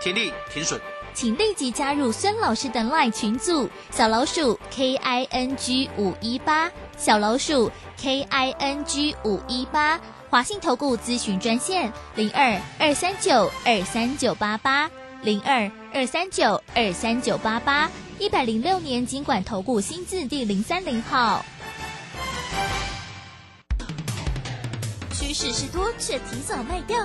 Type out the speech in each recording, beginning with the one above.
停利停损。请立即加入孙老师的 LINE 群组，小老鼠 K I N G 五一八，小老鼠 K I N G 五一八，华信投顾咨询专线零二二三九二三九八八零二二三九二三九八八，一百零六年经管投顾新字第零三零号。趋势是多，却提早卖掉。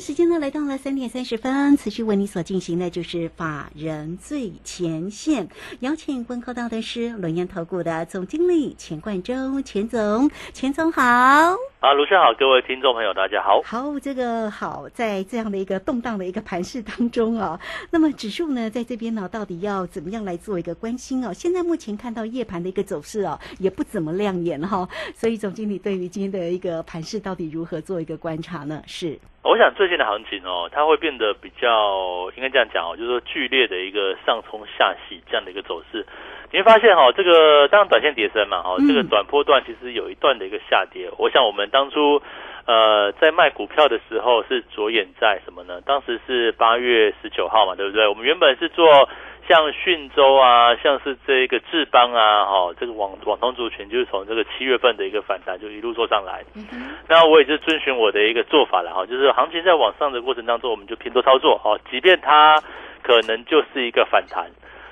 时间呢来到了三点三十分，持续为你所进行的就是法人最前线，邀请问候到的是龙岩投顾的总经理钱冠中，钱总，钱总好。啊，卢生好，各位听众朋友，大家好。好，这个好，在这样的一个动荡的一个盘势当中啊，那么指数呢，在这边呢，到底要怎么样来做一个关心哦？现在目前看到夜盘的一个走势哦，也不怎么亮眼哈，所以总经理对于今天的一个盘势到底如何做一个观察呢？是，我想最近的行情哦，它会变得比较，应该这样讲哦，就是说剧烈的一个上冲下洗这样的一个走势。你会发现哈，这个当然短线跌升嘛，哈，这个短波段其实有一段的一个下跌。我想我们当初呃在卖股票的时候是着眼在什么呢？当时是八月十九号嘛，对不对？我们原本是做像讯州啊，像是这个智邦啊，哈，这个网网通族群就是从这个七月份的一个反弹就一路做上来。那我也是遵循我的一个做法了哈，就是行情在往上的过程当中，我们就偏多操作，哈，即便它可能就是一个反弹。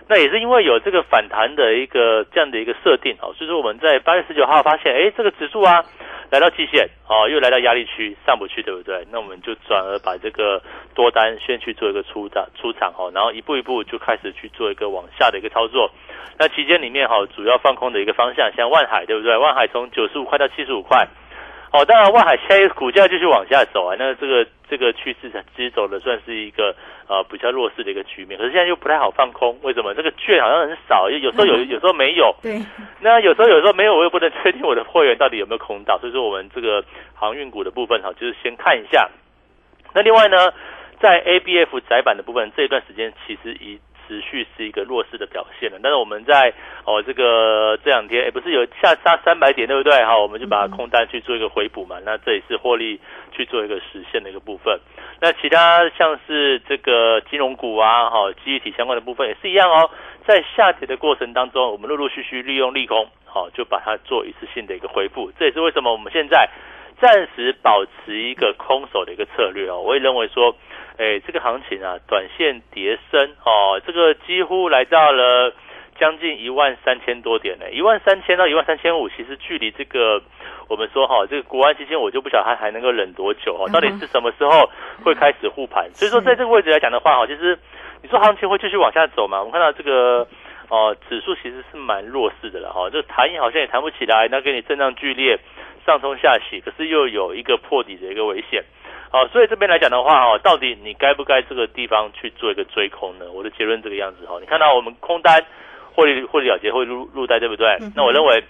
那也是因为有这个反弹的一个这样的一个设定哦，所以说我们在八月十九号发现，哎，这个指数啊来到期限哦，又来到压力区上不去，对不对？那我们就转而把这个多单先去做一个出场出场哦，然后一步一步就开始去做一个往下的一个操作。那期间里面哈，主要放空的一个方向，像万海对不对？万海从九十五块到七十五块。哦，当然，万海现在股价继续往下走啊，那这个这个趋势其实走的算是一个呃比较弱势的一个局面，可是现在又不太好放空，为什么？这个券好像很少，有时候有，有时候没有。对。那有时候有时候没有，我又不能确定我的会员到底有没有空到，所以说我们这个航运股的部分哈，就是先看一下。那另外呢，在 ABF 窄板的部分，这一段时间其实以持续是一个弱势的表现了，但是我们在哦这个这两天，哎不是有下杀三百点对不对？好，我们就把空单去做一个回补嘛，那这也是获利去做一个实现的一个部分。那其他像是这个金融股啊，哈，记忆体相关的部分也是一样哦，在下跌的过程当中，我们陆陆续续利用利空，好就把它做一次性的一个回复。这也是为什么我们现在暂时保持一个空手的一个策略哦。我也认为说。哎，这个行情啊，短线跌升哦，这个几乎来到了将近一万三千多点呢，一万三千到一万三千五，其实距离这个我们说哈，这个国安基金，我就不晓得它还能够忍多久哦，到底是什么时候会开始护盘？所以说，在这个位置来讲的话，哈，其实你说行情会继续往下走嘛？我们看到这个哦，指数其实是蛮弱势的了哈，这弹也好像也弹不起来，那给你震荡剧烈，上冲下洗，可是又有一个破底的一个危险。好，所以这边来讲的话，哦，到底你该不该这个地方去做一个追空呢？我的结论这个样子，哈，你看到我们空单获利获利了结会入入袋，对不对？那我认为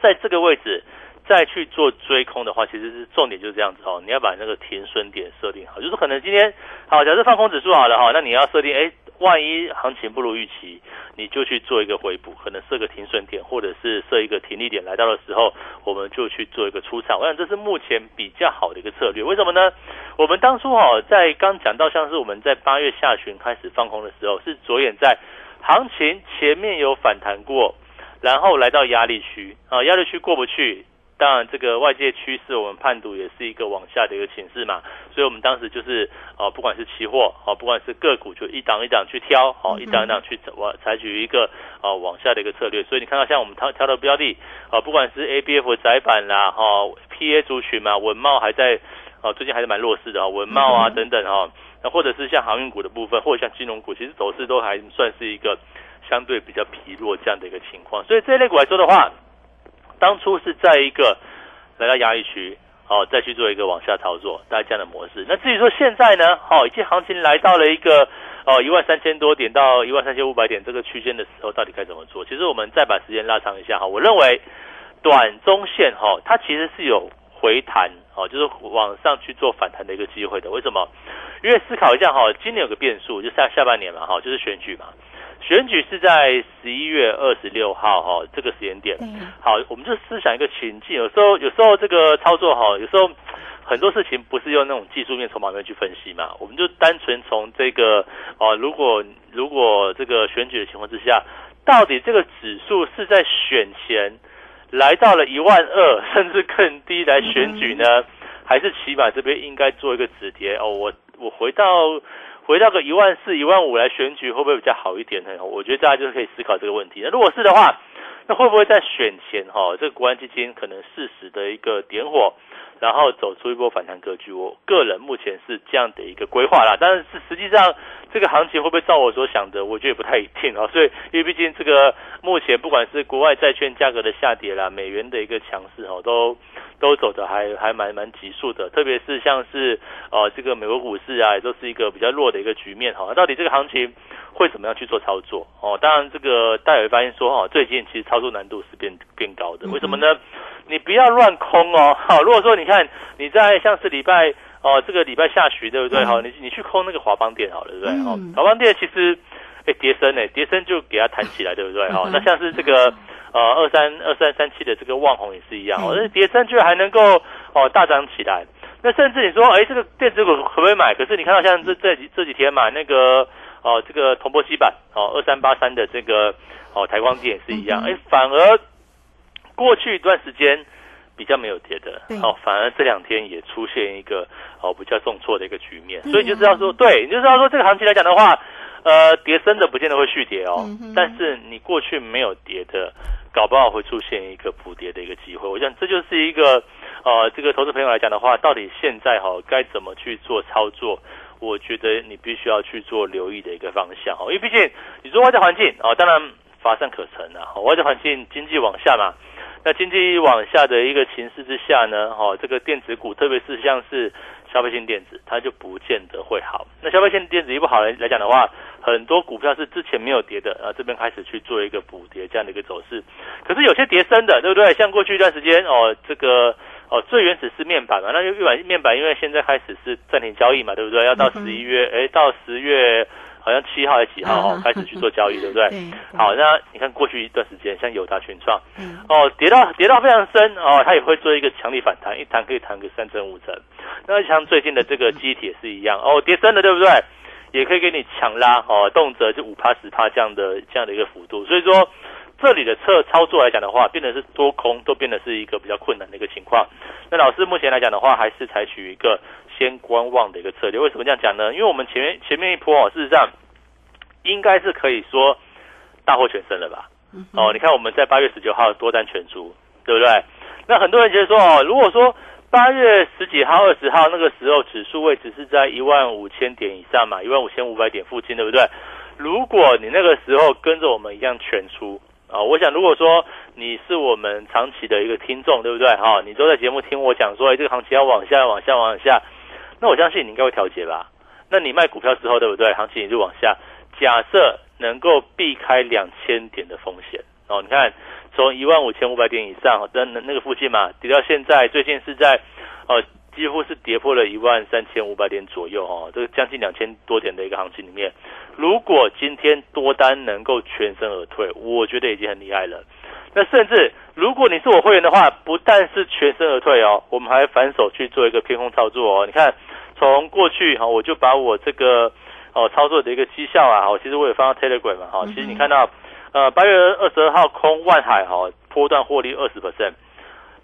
在这个位置再去做追空的话，其实是重点就是这样子，哦，你要把那个停损点设定好，就是可能今天好，假设放空指数好了，哈，那你要设定，哎，万一行情不如预期，你就去做一个回补，可能设个停损点，或者是设一个停利点，来到的时候，我们就去做一个出场。我想这是目前比较好的一个策略。为什么呢？我们当初哈在刚讲到像是我们在八月下旬开始放空的时候，是着眼在行情前面有反弹过，然后来到压力区啊，压力区过不去。当然，这个外界趋势我们判读也是一个往下的一个形势嘛，所以我们当时就是哦，不管是期货哦，不管是个股，就一档一档去挑哦，一档一档去往采取一个哦往下的一个策略。所以你看到像我们挑挑的标的啊，不管是 A B F 窄板啦哈，P A 族群嘛，文茂还在哦，最近还是蛮弱势的啊，文茂啊等等哈，那或者是像航运股的部分，或者像金融股，其实走势都还算是一个相对比较疲弱这样的一个情况。所以这一类股来说的话。当初是在一个来到压力区，哦，再去做一个往下操作，大概这样的模式。那至于说现在呢，好，已经行情来到了一个哦一万三千多点到一万三千五百点这个区间的时候，到底该怎么做？其实我们再把时间拉长一下哈，我认为短中线哈，它其实是有回弹哦，就是往上去做反弹的一个机会的。为什么？因为思考一下哈，今年有个变数，就下下半年嘛，哈，就是选举嘛。选举是在十一月二十六号哈，这个时间点。好，我们就思想一个情境，有时候有时候这个操作哈，有时候很多事情不是用那种技术面、筹码面去分析嘛，我们就单纯从这个哦，如果如果这个选举的情况之下，到底这个指数是在选前来到了一万二，甚至更低来选举呢，还是起码这边应该做一个止跌哦？我我回到。回到个一万四、一万五来选举，会不会比较好一点呢？我觉得大家就是可以思考这个问题。那如果是的话，那会不会在选前哈，这个国安基金可能适时的一个点火，然后走出一波反弹格局？我个人目前是这样的一个规划啦。但是实际上这个行情会不会照我所想的？我觉得也不太一定啊。所以因为毕竟这个目前不管是国外债券价格的下跌啦，美元的一个强势哦，都。都走的还还蛮蛮急速的，特别是像是呃这个美国股市啊，也都是一个比较弱的一个局面哈。到底这个行情会怎么样去做操作哦？当然这个大家会发现说哈，最近其实操作难度是变变高的。为什么呢？你不要乱空哦。好，如果说你看你在像是礼拜哦这个礼拜下旬对不对？好，你你去空那个华邦电好了对不对？好，华邦电其实哎跌升哎跌升就给它弹起来对不对？好，那像是这个。呃，二三二三三七的这个旺宏也是一样，哦，那跌升居然还能够哦大涨起来。那甚至你说，哎，这个电子股可不可以买？可是你看到像这这几这几天买那个哦，这个铜箔基板哦，二三八三的这个哦台光电也是一样，哎，反而过去一段时间比较没有跌的，哦，反而这两天也出现一个哦比较重挫的一个局面，所以就知道说，对，你就知道说这个行情来讲的话。呃，跌升的不见得会续跌哦，但是你过去没有跌的，搞不好会出现一个补跌的一个机会。我想这就是一个呃，这个投资朋友来讲的话，到底现在哈该怎么去做操作？我觉得你必须要去做留意的一个方向哦，因为毕竟你说外在环境哦，当然乏善可陈啊，外在环境经济往下嘛，那经济往下的一个形势之下呢，哦，这个电子股特别是像是。消费性电子，它就不见得会好。那消费性电子一不好来来讲的话，很多股票是之前没有跌的，啊，这边开始去做一个补跌这样的一个走势。可是有些跌升的，对不对？像过去一段时间哦，这个哦最原始是面板嘛，那就面板面板，因为现在开始是暂停交易嘛，对不对？要到十一月，哎，到十月。好像七号还是几号哦开始去做交易，对不对？好，那你看过去一段时间，像友达、群创，哦，跌到跌到非常深哦，它也会做一个强力反弹，一弹可以弹个三成五成。那像最近的这个机体也是一样哦，跌深了，对不对？也可以给你强拉哦，动辄就五趴十趴这样的这样的一个幅度。所以说，这里的测操作来讲的话，变得是多空都变得是一个比较困难的一个情况。那老师目前来讲的话，还是采取一个。先观望的一个策略，为什么这样讲呢？因为我们前面前面一波哦，事实上应该是可以说大获全胜了吧？哦，你看我们在八月十九号多单全出，对不对？那很多人觉得说哦，如果说八月十几号、二十号那个时候指数位置是在一万五千点以上嘛，一万五千五百点附近，对不对？如果你那个时候跟着我们一样全出啊，我想如果说你是我们长期的一个听众，对不对？哈，你都在节目听我讲说，哎，这个行情要往下、往下、往下。那我相信你应该会调节吧？那你卖股票之后，对不对？行情也就往下。假设能够避开两千点的风险哦，你看从一万五千五百点以上，那那个附近嘛，跌到现在，最近是在呃几乎是跌破了一万三千五百点左右哦，这个将近两千多点的一个行情里面，如果今天多单能够全身而退，我觉得已经很厉害了。那甚至如果你是我会员的话，不但是全身而退哦，我们还反手去做一个偏空操作哦。你看，从过去哈，我就把我这个哦操作的一个绩效啊，哦，其实我也放到 Telegram 嘛，哈，其实你看到呃八月二十二号空万海哈，波段获利二十 percent。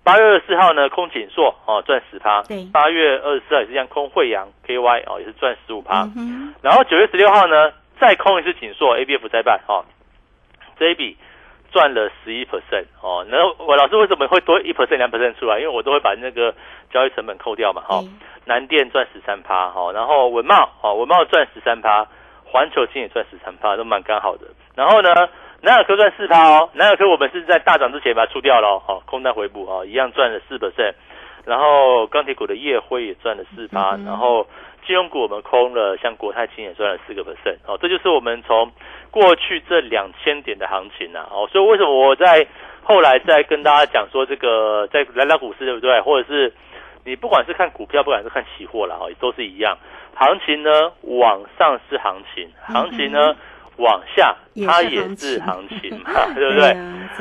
八月二十四号呢，空锦硕哦赚十趴，对。八月二十四号也是一样空惠阳 KY 哦也是赚十五趴，嗯然后九月十六号呢再空一次锦硕 ABF 再办哦，这一笔赚了十一 percent 哦，然后我老师为什么会多一 percent 两 percent 出来？因为我都会把那个交易成本扣掉嘛哈、哦，南电赚十三趴哈，然后文茂哦文茂赚十三趴，环球金也赚十三趴，都蛮刚好的，然后呢。南亚科赚四趴哦，南亚科我们是在大涨之前把它出掉了哦，空单回补哦，一样赚了四 percent，然后钢铁股的夜辉也赚了四趴，然后金融股我们空了，像国泰金也赚了四个 percent 哦，这就是我们从过去这两千点的行情呐哦，所以为什么我在后来再跟大家讲说这个在来到股市对不对，或者是你不管是看股票，不管是看期货啦哦，都是一样，行情呢往上是行情，行情呢。往下，它也是行情嘛，对不对？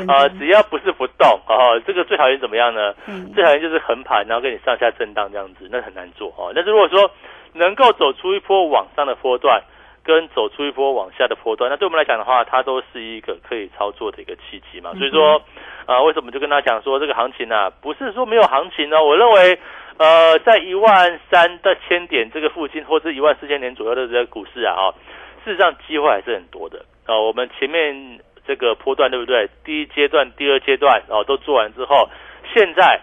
啊，只要不是不动，哦，这个最讨厌怎么样呢？最讨厌就是横盘，然后跟你上下震荡这样子，那很难做哦。但是如果说能够走出一波往上的波段，跟走出一波往下的波段，那对我们来讲的话，它都是一个可以操作的一个契机嘛。所以说，啊，为什么就跟他讲说这个行情啊，不是说没有行情呢？我认为，呃，在一万三的千点这个附近，或是一万四千点左右的这个股市啊，哈。事实上，机会还是很多的啊、哦！我们前面这个波段对不对？第一阶段、第二阶段哦都做完之后，现在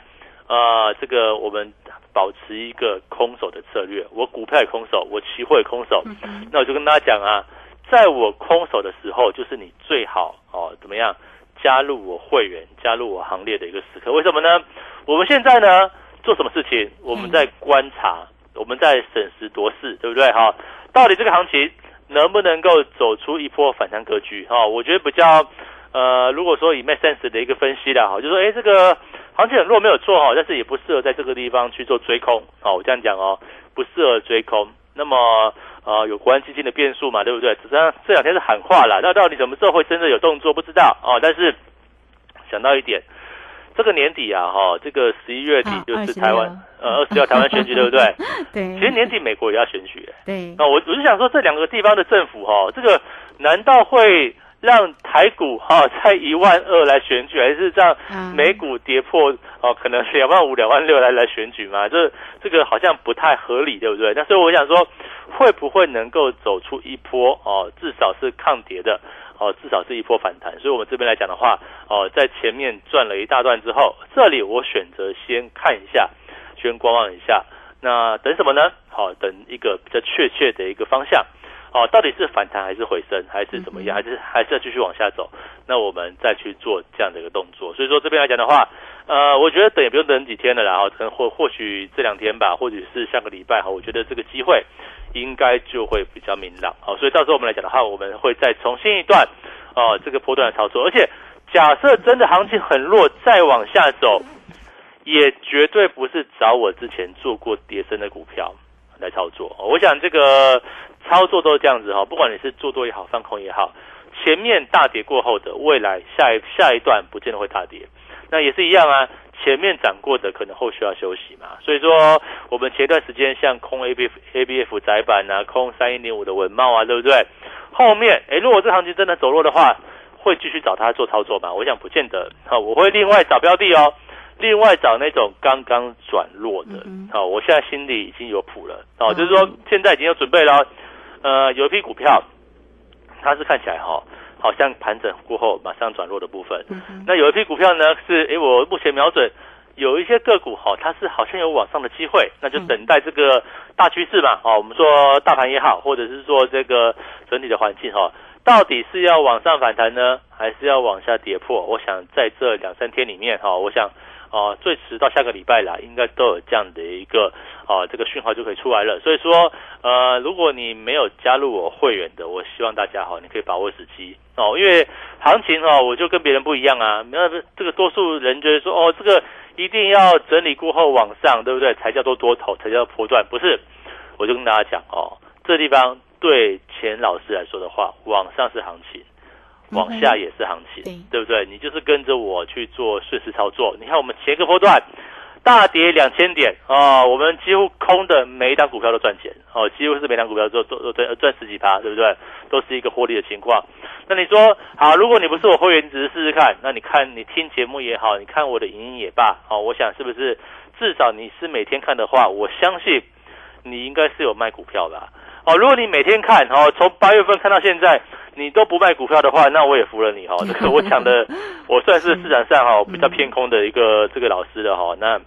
呃，这个我们保持一个空手的策略。我股票也空手，我期货也空手。嗯、那我就跟大家讲啊，在我空手的时候，就是你最好哦怎么样加入我会员、加入我行列的一个时刻。为什么呢？我们现在呢做什么事情？我们在观察，我们在审时度势，对不对？哈，到底这个行情。能不能够走出一波反弹格局？哈、哦，我觉得比较，呃，如果说以 make sense 的一个分析啦，哈，就说，哎，这个行情很弱没有错哈，但是也不适合在这个地方去做追空，哦，我这样讲哦，不适合追空。那么，呃，有国安基金的变数嘛，对不对？实际上这两天是喊话了，那到底什么时候会真的有动作，不知道哦。但是想到一点。这个年底啊，哈，这个十一月底就是台湾，呃，二十六台湾选举，对不对？对。其实年底美国也要选举，对。那我我就想说，这两个地方的政府哈，这个难道会让台股哈在一万二来选举，还是让美股跌破哦，可能两万五、两万六来来选举嘛？这这个好像不太合理，对不对？那所以我想说，会不会能够走出一波哦，至少是抗跌的？哦，至少是一波反弹，所以我们这边来讲的话，哦，在前面转了一大段之后，这里我选择先看一下，先观望一下。那等什么呢？好、哦，等一个比较确切的一个方向。哦，到底是反弹还是回升，还是怎么样？还是还是要继续往下走？那我们再去做这样的一个动作。所以说这边来讲的话，呃，我觉得等也不用等几天了啦，哈，可能或或许这两天吧，或者是下个礼拜哈，我觉得这个机会应该就会比较明朗。好，所以到时候我们来讲的话，我们会再重新一段哦，这个波段的操作。而且假设真的行情很弱，再往下走，也绝对不是找我之前做过跌升的股票来操作。我想这个操作都是这样子哈，不管你是做多也好，放空也好，前面大跌过后的未来下一下一段不见得会大跌，那也是一样啊。前面涨过的可能后续要休息嘛，所以说我们前段时间像空 A B F A B F 窄板啊，空三一零五的文茂啊，对不对？后面诶，如果这行情真的走弱的话，会继续找他做操作吗？我想不见得。好，我会另外找标的哦，另外找那种刚刚转弱的。好，我现在心里已经有谱了。哦，就是说现在已经有准备了。呃，有一批股票，它是看起来哈。好像盘整过后马上转弱的部分，嗯、那有一批股票呢是，诶，我目前瞄准有一些个股哈，它是好像有往上的机会，那就等待这个大趋势嘛，哦，我们说大盘也好，或者是说这个整体的环境哈，到底是要往上反弹呢，还是要往下跌破？我想在这两三天里面哈，我想哦，最迟到下个礼拜啦，应该都有这样的一个哦，这个讯号就可以出来了。所以说，呃，如果你没有加入我会员的，我希望大家哈，你可以把握时机。哦，因为行情哦，我就跟别人不一样啊。那这个多数人觉得说，哦，这个一定要整理过后往上，对不对？才叫做多头，才叫波段，不是？我就跟大家讲哦，这地方对钱老师来说的话，往上是行情，往下也是行情，对对不对？你就是跟着我去做顺势操作。你看我们前一个波段大跌两千点啊、我们几乎空的每一档股票都赚钱哦，几乎是每档股票都都都赚十几趴，对不对？都是一个获利的情况。那你说好，如果你不是我会员，你只是试试看，那你看你听节目也好，你看我的影音也罢，哦，我想是不是至少你是每天看的话，我相信你应该是有卖股票吧？哦，如果你每天看哦，从八月份看到现在，你都不卖股票的话，那我也服了你哈、哦。这个我讲的，我算是市场上哈、比较偏空的一个这个老师了哈、那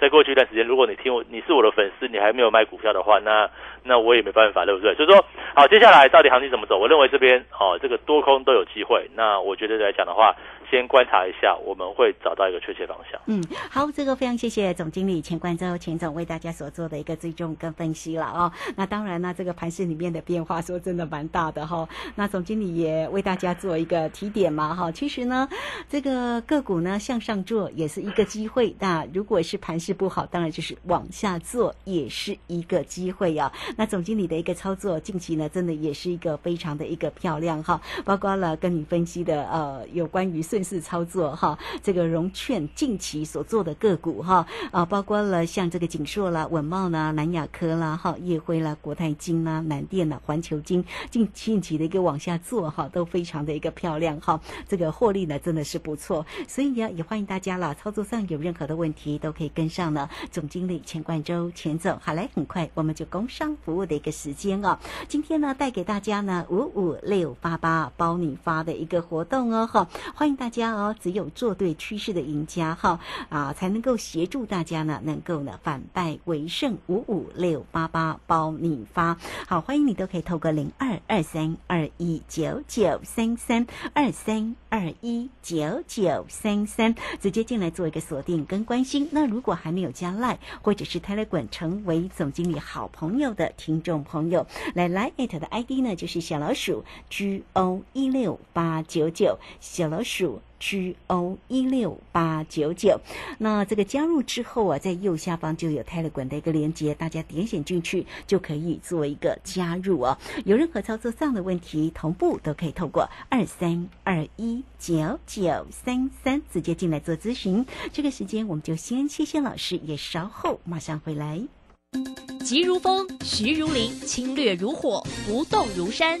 在过去一段时间，如果你听我，你是我的粉丝，你还没有卖股票的话，那那我也没办法，对不对？所以说，好，接下来到底行情怎么走？我认为这边哦，这个多空都有机会。那我觉得来讲的话，先观察一下，我们会找到一个确切方向。嗯，好，这个非常谢谢总经理钱冠洲钱总为大家所做的一个追踪跟分析了哦。那当然呢，这个盘市里面的变化说真的蛮大的哈、那总经理也为大家做一个提点嘛哈。其实呢，这个个股呢向上做也是一个机会，那如果是盘不好，当然就是往下做也是一个机会呀、那总经理的一个操作，近期呢真的也是一个非常的一个漂亮哈，包括了跟你分析的呃有关于顺势操作哈，这个融券近期所做的个股哈啊，包括了像这个锦硕啦、稳茂啦、南亚科啦、哈业辉啦、国泰金啦、南电啦、环球金近近期的一个往下做哈，都非常的一个漂亮哈，这个获利呢真的是不错，所以呢也欢迎大家啦，操作上有任何的问题都可以跟上这样呢总经理钱冠洲钱总。好嘞，很快我们就工商服务的一个时间哦，今天呢带给大家呢五五六八八包你发的一个活动哦哈，欢迎大家哦，只有做对趋势的赢家哈啊，才能够协助大家呢能够呢反败为胜，五五六八八包你发，好，欢迎你都可以透过零二二三二一九九三三二三二一九九三三直接进来做一个锁定跟关心。那如果还没有加 Line 或者是 Telegram 成为总经理好朋友的听众朋友，来 Line it 的 ID 呢就是小老鼠 G O 一六八九九，小老鼠。G O 一六八九九，那这个加入之后啊，在右下方就有 Telegram 的一个连接，大家点选进去就可以做一个加入哦。有任何操作上的问题，同步都可以透过二三二一九九三三直接进来做咨询。这个时间我们就先谢谢老师，也稍后马上回来。急如风，徐如林，侵略如火，不动如山。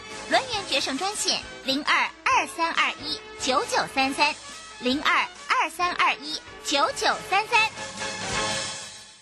轮源决胜专线零二二三二一九九三三零二二三二一九九三三。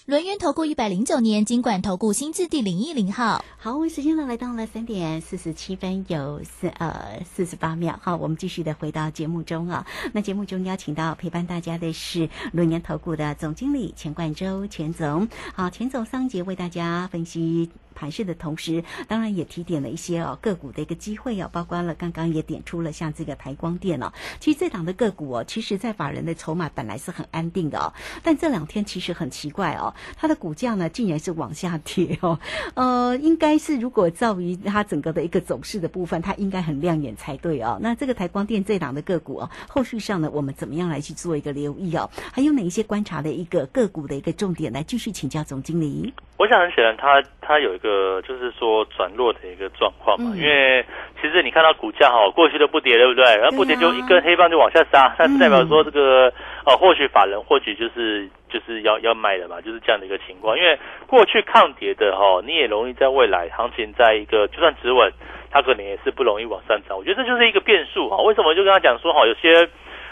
轮源投顾一百零九年经管投顾新字第零一零号。好，我们时间呢来到了三点四十七分有四呃四十八秒。好，我们继续的回到节目中啊。那节目中邀请到陪伴大家的是轮源投顾的总经理钱冠洲钱总。好，钱总上一节为大家分析。盘势的同时，当然也提点了一些哦个股的一个机会哦，包括了刚刚也点出了像这个台光电哦，其实这档的个股哦，其实在法人的筹码本来是很安定的哦，但这两天其实很奇怪哦，它的股价呢竟然是往下跌哦，呃，应该是如果照于它整个的一个走势的部分，它应该很亮眼才对哦。那这个台光电这档的个股哦，后续上呢，我们怎么样来去做一个留意哦？还有哪一些观察的一个个股的一个重点来继续请教总经理？我想很显然它，它有一个就是说转弱的一个状况嘛，嗯因为其实你看到股价哈，过去都不跌，对不对？然后不跌就一根黑棒就往下杀，那是代表说这个呃，或许法人或许就是就是要要卖的嘛，就是这样的一个情况。因为过去抗跌的哈，你也容易在未来行情在一个就算止稳，它可能也是不容易往上涨。我觉得这就是一个变数哈。为什么就跟他讲说哈，有些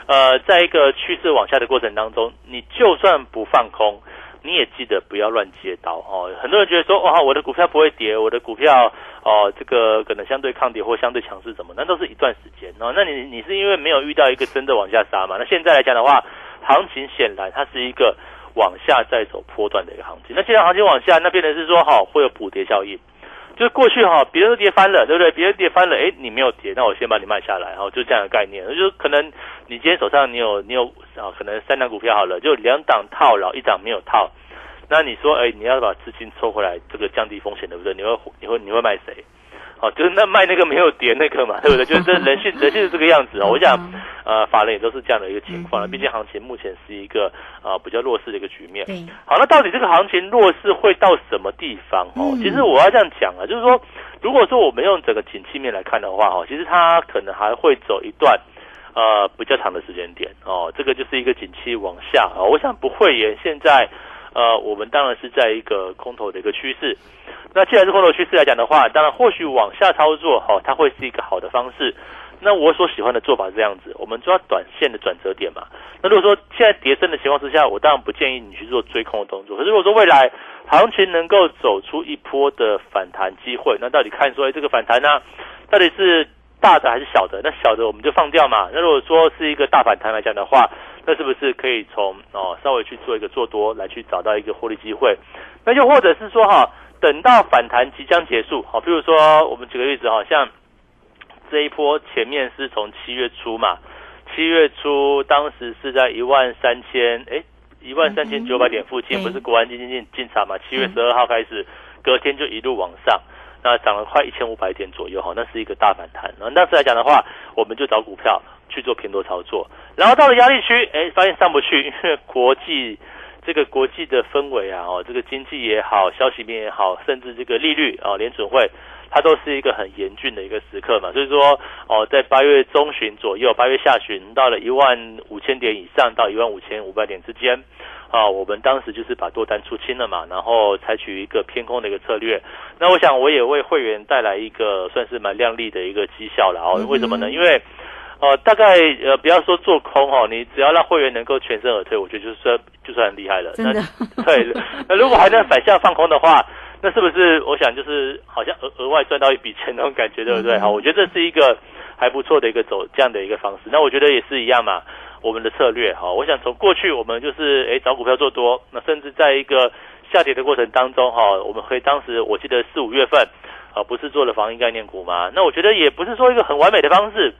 呃，在一个趋势往下的过程当中，你就算不放空。你也记得不要乱接刀哦。很多人觉得说，哇，我的股票不会跌，我的股票哦，这个可能相对抗跌或相对强势什么，那都是一段时间哦。那你你是因为没有遇到一个真的往下杀嘛？那现在来讲的话，行情显然它是一个往下再走波段的一个行情。那既然行情往下，那变成是说，哈，会有补跌效应。就是过去哈，别人都跌翻了，对不对？别人跌翻了，哎，你没有跌，那我先把你卖下来，哈就这样的概念。就是可能你今天手上你有你有啊，可能三档股票好了，就两档套牢，一档没有套。那你说，哎，你要把资金抽回来，这个降低风险，对不对？你会你会你会卖谁？哦，就是那卖那个没有跌那个嘛，对不对？就是人性人性是这个样子哦。我想，呃，法人也都是这样的一个情况了。毕竟行情目前是一个呃比较弱势的一个局面。好，那到底这个行情弱势会到什么地方？哦，其实我要这样讲啊，就是说，如果说我们用整个景气面来看的话，哦，其实它可能还会走一段呃比较长的时间点。哦，这个就是一个景气往下啊。我想不会延现在。呃，我们当然是在一个空头的一个趋势。那既然是空头趋势来讲的话，当然或许往下操作，哈，它会是一个好的方式。那我所喜欢的做法是这样子，我们抓短线的转折点嘛。那如果说现在跌升的情况之下，我当然不建议你去做追空的动作。可是如果说未来行情能够走出一波的反弹机会，那到底看说，哎，这个反弹呢，到底是大的还是小的？那小的我们就放掉嘛。那如果说是一个大反弹来讲的话，那是不是可以从哦稍微去做一个做多来去找到一个获利机会？那又或者是说哈，等到反弹即将结束，好，比如说我们举个例子哈，像这一波前面是从七月初嘛，七月初当时是在一万三千哎一万三千九百点附近，不是国安基金进进场嘛？七月十二号开始，隔天就一路往上。那涨了快一千五百点左右哈，那是一个大反弹。那当时来讲的话，我们就找股票去做平多操作。然后到了压力区，哎，发现上不去，因为国际这个国际的氛围啊，哦，这个经济也好，消息面也好，甚至这个利率啊，联准会它都是一个很严峻的一个时刻嘛。所以说，哦，在八月中旬左右，八月下旬到了一万五千点以上到一万五千五百点之间。啊，我们当时就是把多单出清了嘛，然后采取一个偏空的一个策略。那我想我也为会员带来一个算是蛮亮丽的一个绩效了哦。为什么呢？因为呃，大概呃，不要说做空哦，你只要让会员能够全身而退，我觉得就算就算很厉害了。真的。对，那如果还能反向放空的话，那是不是我想就是好像额额外赚到一笔钱那种感觉，对不对？好，我觉得这是一个还不错的一个走这样的一个方式。那我觉得也是一样嘛。我们的策略哈，我想从过去我们就是诶找股票做多，那甚至在一个下跌的过程当中哈，我们可以当时我记得四五月份啊，不是做了防疫概念股吗？那我觉得也不是说一个很完美的方式，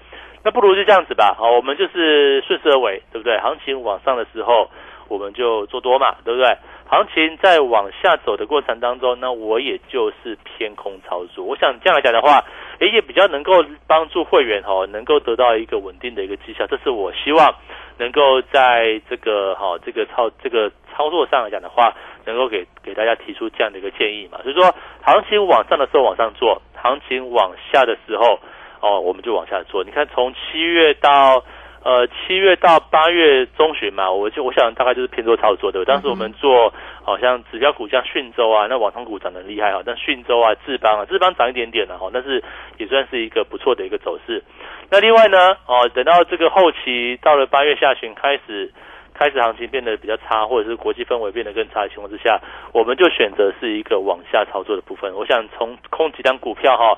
那不如就这样子吧，好，我们就是顺势而为，对不对？行情往上的时候我们就做多嘛，对不对？行情在往下走的过程当中，那我也就是偏空操作。我想这样来讲的话，也，也比较能够帮助会员哈，能够得到一个稳定的一个绩效。这是我希望能够在这个哈这个操这个操作上来讲的话，能够给给大家提出这样的一个建议嘛。所以说，行情往上的时候往上做，行情往下的时候哦，我们就往下做。你看，从七月到。呃，七月到八月中旬嘛，我就我想大概就是偏多操作的。当时我们做好像指标股像讯州啊，那网通股涨得厉害哈，但讯州啊、智邦啊，智邦涨一点点了哈，但是也算是一个不错的一个走势。那另外呢，哦，等到这个后期到了八月下旬开始，开始行情变得比较差，或者是国际氛围变得更差的情况之下，我们就选择是一个往下操作的部分。我想从空几张股票哈，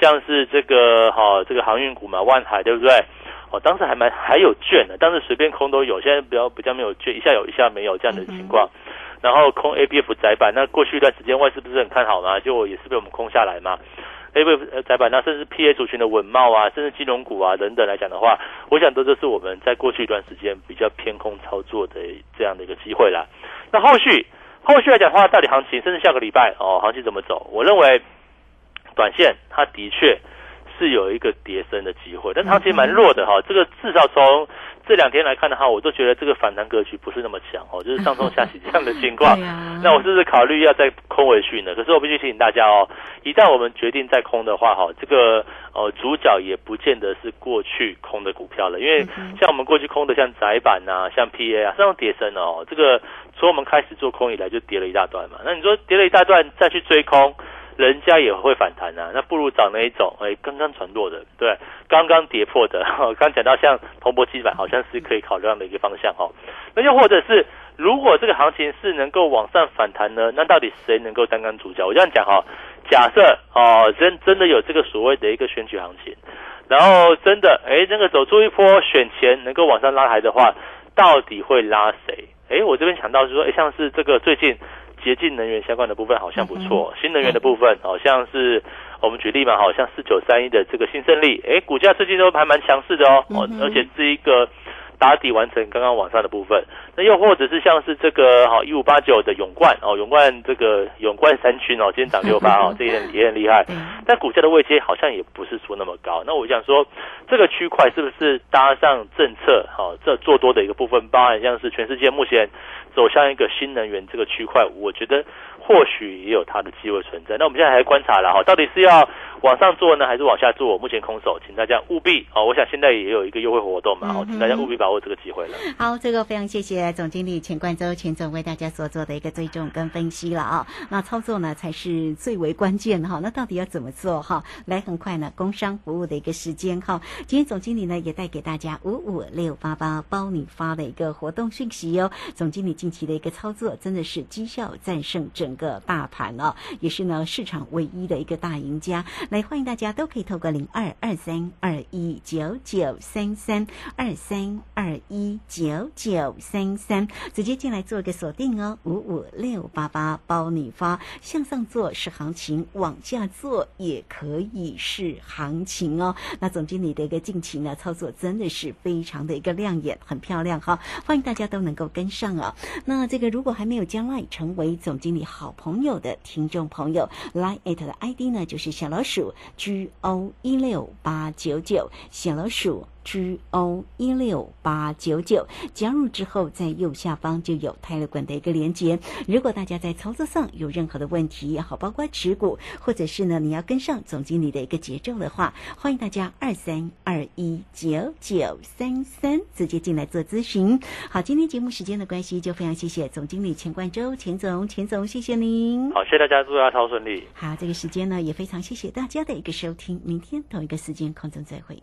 像是这个哈这个航运股嘛，万海对不对？哦，当时还蛮还有券的，当时随便空都有，现在比较比较没有券，一下有一下没有这样的情况。然后空 A B F 窄板，那过去一段时间外资不是很看好嘛，就也是被我们空下来嘛。A B F 窄板，那甚至 P A 族群的稳茂啊，甚至金融股啊等等来讲的话，我想这就是我们在过去一段时间比较偏空操作的这样的一个机会啦。那后续后续来讲的话，到底行情甚至下个礼拜哦，行情怎么走？我认为短线它的确。是有一个跌升的机会，但行情蛮弱的哈。这个至少从这两天来看的话，我都觉得这个反弹格局不是那么强哦，就是上冲下洗这样的情况。那我是不是考虑要再空回去呢？可是我必须提醒大家哦，一旦我们决定再空的话，哈，这个呃主角也不见得是过去空的股票了，因为像我们过去空的像窄板啊、像 PA 啊，这种跌升哦，这个从我们开始做空以来就跌了一大段嘛。那你说跌了一大段再去追空？人家也会反弹啊，那不如找那一种，哎，刚刚传弱的，对，刚刚跌破的，刚讲到像蓬勃基板，好像是可以考虑的一个方向哦。那又或者是，如果这个行情是能够往上反弹呢，那到底谁能够担当主角？我这样讲哈，假设哦，真真的有这个所谓的一个选举行情，然后真的，哎，那个走出一波选前能够往上拉抬的话，到底会拉谁？哎，我这边想到是说，哎，像是这个最近。洁净能源相关的部分好像不错，新能源的部分好像是我们举例嘛，好像四九三一的这个新胜利，哎，股价最近都还蛮强势的哦，哦，而且是一个。打底完成刚刚往上的部分，那又或者是像是这个好一五八九的永冠哦，永冠这个永冠三军哦，今天涨六八哦，这也也很厉害，但股价的位阶好像也不是说那么高。那我想说，这个区块是不是搭上政策好这做多的一个部分，包含像是全世界目前走向一个新能源这个区块，我觉得或许也有它的机会存在。那我们现在还观察了哈，到底是要。往上做呢，还是往下做？目前空手，请大家务必哦。我想现在也有一个优惠活动嘛，哦，请大家务必把握这个机会了。好，这个非常谢谢总经理钱冠周钱总为大家所做的一个追踪跟分析了啊。那操作呢才是最为关键哈。那到底要怎么做哈？来，很快呢，工商服务的一个时间哈。今天总经理呢也带给大家五五六八八包你发的一个活动讯息哟。总经理近期的一个操作真的是绩效战胜整个大盘哦，也是呢市场唯一的一个大赢家。来，欢迎大家都可以透过零二二三二一九九三三二三二一九九三三直接进来做个锁定哦，五五六八八包你发，向上做是行情，往下做也可以是行情哦。那总经理的一个近期呢操作真的是非常的一个亮眼，很漂亮哈，欢迎大家都能够跟上啊。那这个如果还没有将来成为总经理好朋友的听众朋友，来艾特的 ID 呢就是小老鼠。G O 一六八九九小老鼠。G O 一六八九九加入之后，在右下方就有泰勒管的一个连接。如果大家在操作上有任何的问题，也好，包括持股，或者是呢你要跟上总经理的一个节奏的话，欢迎大家二三二一九九三三直接进来做咨询。好，今天节目时间的关系，就非常谢谢总经理钱冠周钱总钱总，谢谢您。好，谢谢大家，祝大家超顺利。好，这个时间呢也非常谢谢大家的一个收听，明天同一个时间空中再会。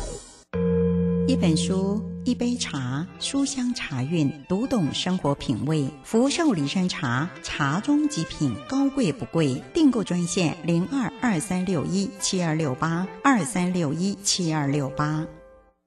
一本书，一杯茶，书香茶韵，读懂生活品味。福寿礼山茶，茶中极品，高贵不贵。订购专线零二二三六一七二六八二三六一七二六八。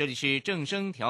这里是正声调。